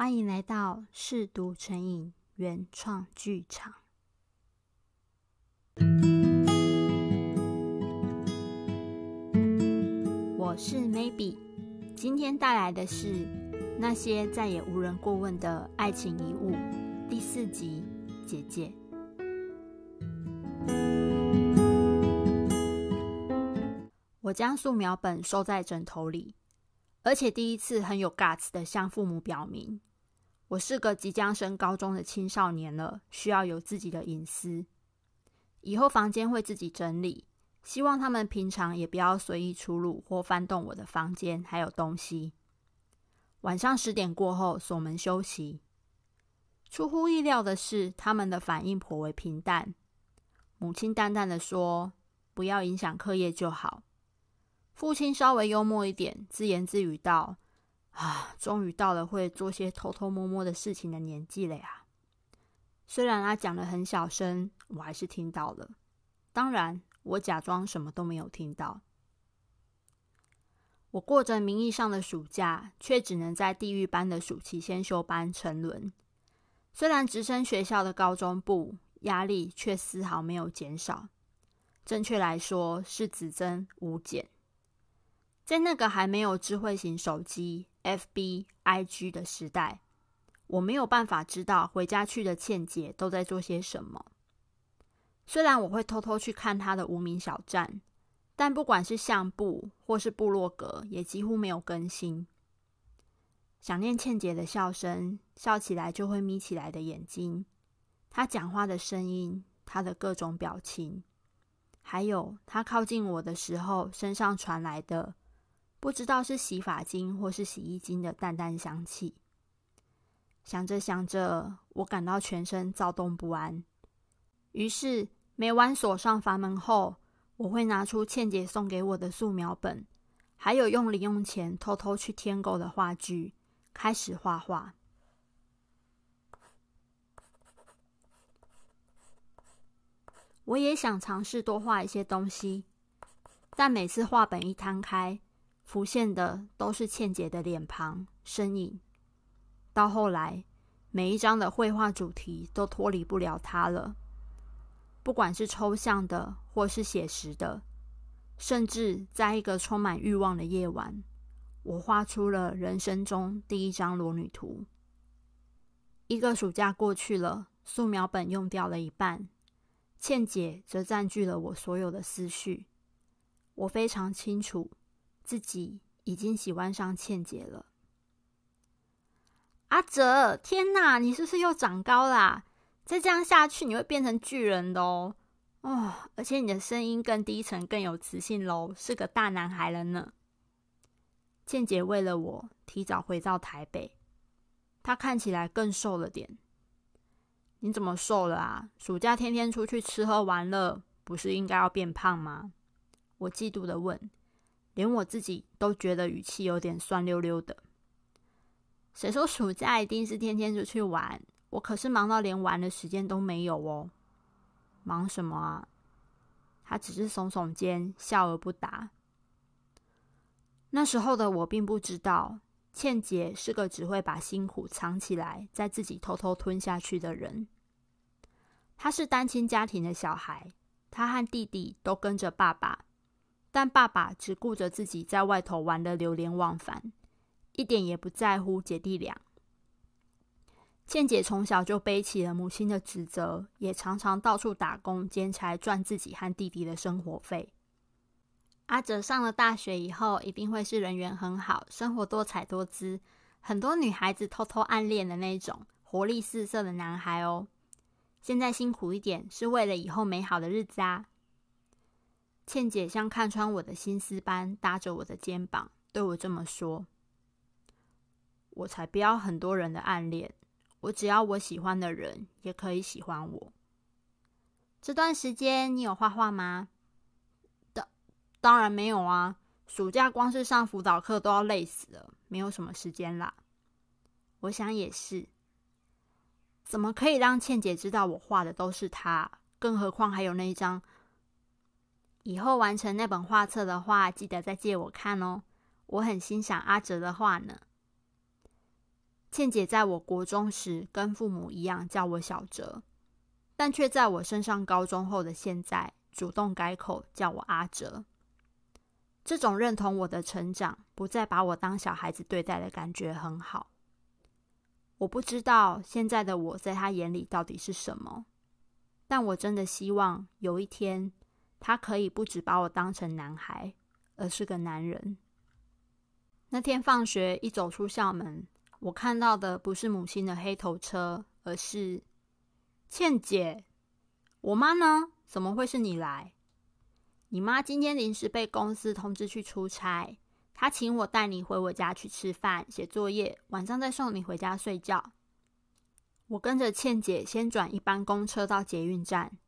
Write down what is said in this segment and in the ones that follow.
欢迎来到嗜读成瘾原创剧场。我是 Maybe，今天带来的是那些再也无人过问的爱情遗物第四集。姐姐，我将素描本收在枕头里，而且第一次很有 guts 的向父母表明。我是个即将升高中的青少年了，需要有自己的隐私。以后房间会自己整理，希望他们平常也不要随意出入或翻动我的房间还有东西。晚上十点过后锁门休息。出乎意料的是，他们的反应颇为平淡。母亲淡淡的说：“不要影响课业就好。”父亲稍微幽默一点，自言自语道。啊，终于到了会做些偷偷摸摸的事情的年纪了呀！虽然他讲得很小声，我还是听到了。当然，我假装什么都没有听到。我过着名义上的暑假，却只能在地狱般的暑期先修班沉沦。虽然直升学校的高中部，压力却丝毫没有减少。正确来说，是只增无减。在那个还没有智慧型手机、FB、IG 的时代，我没有办法知道回家去的倩姐都在做些什么。虽然我会偷偷去看她的无名小站，但不管是相簿或是部落格，也几乎没有更新。想念倩姐的笑声，笑起来就会眯起来的眼睛，她讲话的声音，她的各种表情，还有她靠近我的时候身上传来的。不知道是洗发精或是洗衣精的淡淡香气。想着想着，我感到全身躁动不安。于是，每晚锁上房门后，我会拿出倩姐送给我的素描本，还有用零用钱偷偷去添购的画具，开始画画。我也想尝试多画一些东西，但每次画本一摊开，浮现的都是倩姐的脸庞、身影。到后来，每一张的绘画主题都脱离不了她了。不管是抽象的，或是写实的，甚至在一个充满欲望的夜晚，我画出了人生中第一张裸女图。一个暑假过去了，素描本用掉了一半，倩姐则占据了我所有的思绪。我非常清楚。自己已经喜欢上倩姐了。阿哲，天哪，你是不是又长高啦？再这样下去，你会变成巨人的哦。哦，而且你的声音更低沉，更有磁性喽，是个大男孩了呢。倩姐为了我提早回到台北，她看起来更瘦了点。你怎么瘦了啊？暑假天天出去吃喝玩乐，不是应该要变胖吗？我嫉妒的问。连我自己都觉得语气有点酸溜溜的。谁说暑假一定是天天出去玩？我可是忙到连玩的时间都没有哦。忙什么啊？他只是耸耸肩，笑而不答。那时候的我并不知道，倩姐是个只会把辛苦藏起来，再自己偷偷吞下去的人。她是单亲家庭的小孩，她和弟弟都跟着爸爸。但爸爸只顾着自己在外头玩得流连忘返，一点也不在乎姐弟俩。倩姐从小就背起了母亲的职责，也常常到处打工兼差赚自己和弟弟的生活费。阿哲上了大学以后，一定会是人缘很好、生活多彩多姿、很多女孩子偷偷暗恋的那种活力四射的男孩哦。现在辛苦一点，是为了以后美好的日子啊。倩姐像看穿我的心思般搭着我的肩膀，对我这么说：“我才不要很多人的暗恋，我只要我喜欢的人也可以喜欢我。”这段时间你有画画吗？当当然没有啊！暑假光是上辅导课都要累死了，没有什么时间啦。我想也是，怎么可以让倩姐知道我画的都是她？更何况还有那一张。以后完成那本画册的话，记得再借我看哦。我很欣赏阿哲的画呢。倩姐在我国中时跟父母一样叫我小哲，但却在我升上高中后的现在主动改口叫我阿哲。这种认同我的成长，不再把我当小孩子对待的感觉很好。我不知道现在的我在他眼里到底是什么，但我真的希望有一天，他可以不只把我当成男孩，而是个男人。那天放学一走出校门，我看到的不是母亲的黑头车，而是倩姐。我妈呢？怎么会是你来？你妈今天临时被公司通知去出差。她请我带你回我家去吃饭、写作业，晚上再送你回家睡觉。我跟着倩姐先转一班公车到捷运站，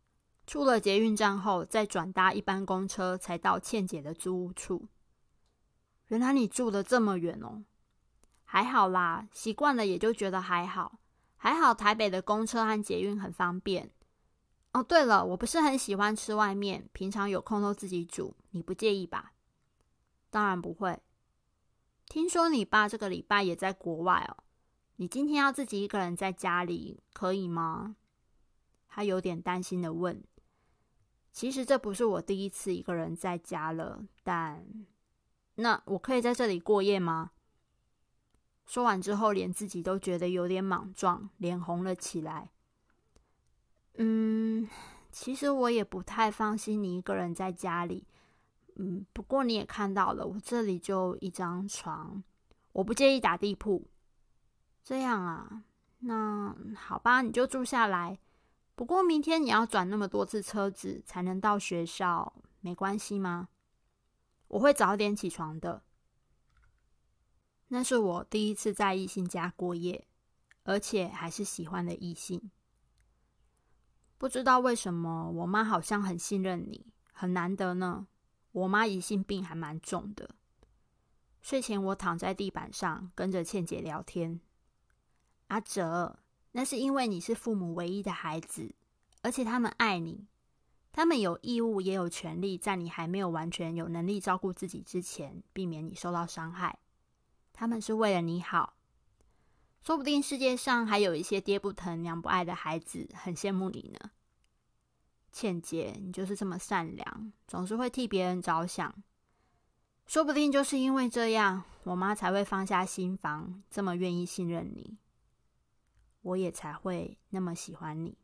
出了捷运站后再转搭一班公车，才到倩姐的租屋处。原来你住得这么远哦？还好啦，习惯了也就觉得还好。还好台北的公车和捷运很方便。哦，对了，我不是很喜欢吃外面，平常有空都自己煮，你不介意吧？当然不会。听说你爸这个礼拜也在国外哦，你今天要自己一个人在家里，可以吗？他有点担心的问。其实这不是我第一次一个人在家了，但那我可以在这里过夜吗？说完之后，连自己都觉得有点莽撞，脸红了起来。嗯，其实我也不太放心你一个人在家里。嗯，不过你也看到了，我这里就一张床，我不介意打地铺。这样啊，那好吧，你就住下来。不过明天你要转那么多次车子才能到学校，没关系吗？我会早点起床的。那是我第一次在异性家过夜，而且还是喜欢的异性。不知道为什么，我妈好像很信任你，很难得呢。我妈疑心病还蛮重的。睡前我躺在地板上跟着倩姐聊天。阿哲，那是因为你是父母唯一的孩子，而且他们爱你，他们有义务也有权利在你还没有完全有能力照顾自己之前，避免你受到伤害。他们是为了你好。说不定世界上还有一些爹不疼娘不爱的孩子，很羡慕你呢。倩姐，你就是这么善良，总是会替别人着想。说不定就是因为这样，我妈才会放下心防，这么愿意信任你。我也才会那么喜欢你。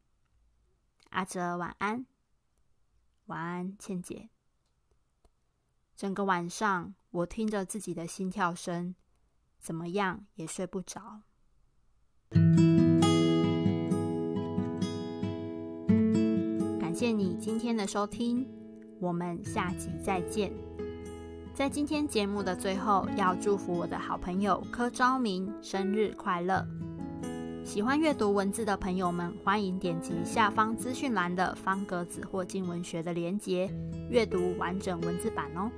阿哲，晚安。晚安，倩姐。整个晚上，我听着自己的心跳声，怎么样也睡不着。感谢你今天的收听，我们下集再见。在今天节目的最后，要祝福我的好朋友柯昭明生日快乐！喜欢阅读文字的朋友们，欢迎点击下方资讯栏的方格子或静文学的连接，阅读完整文字版哦。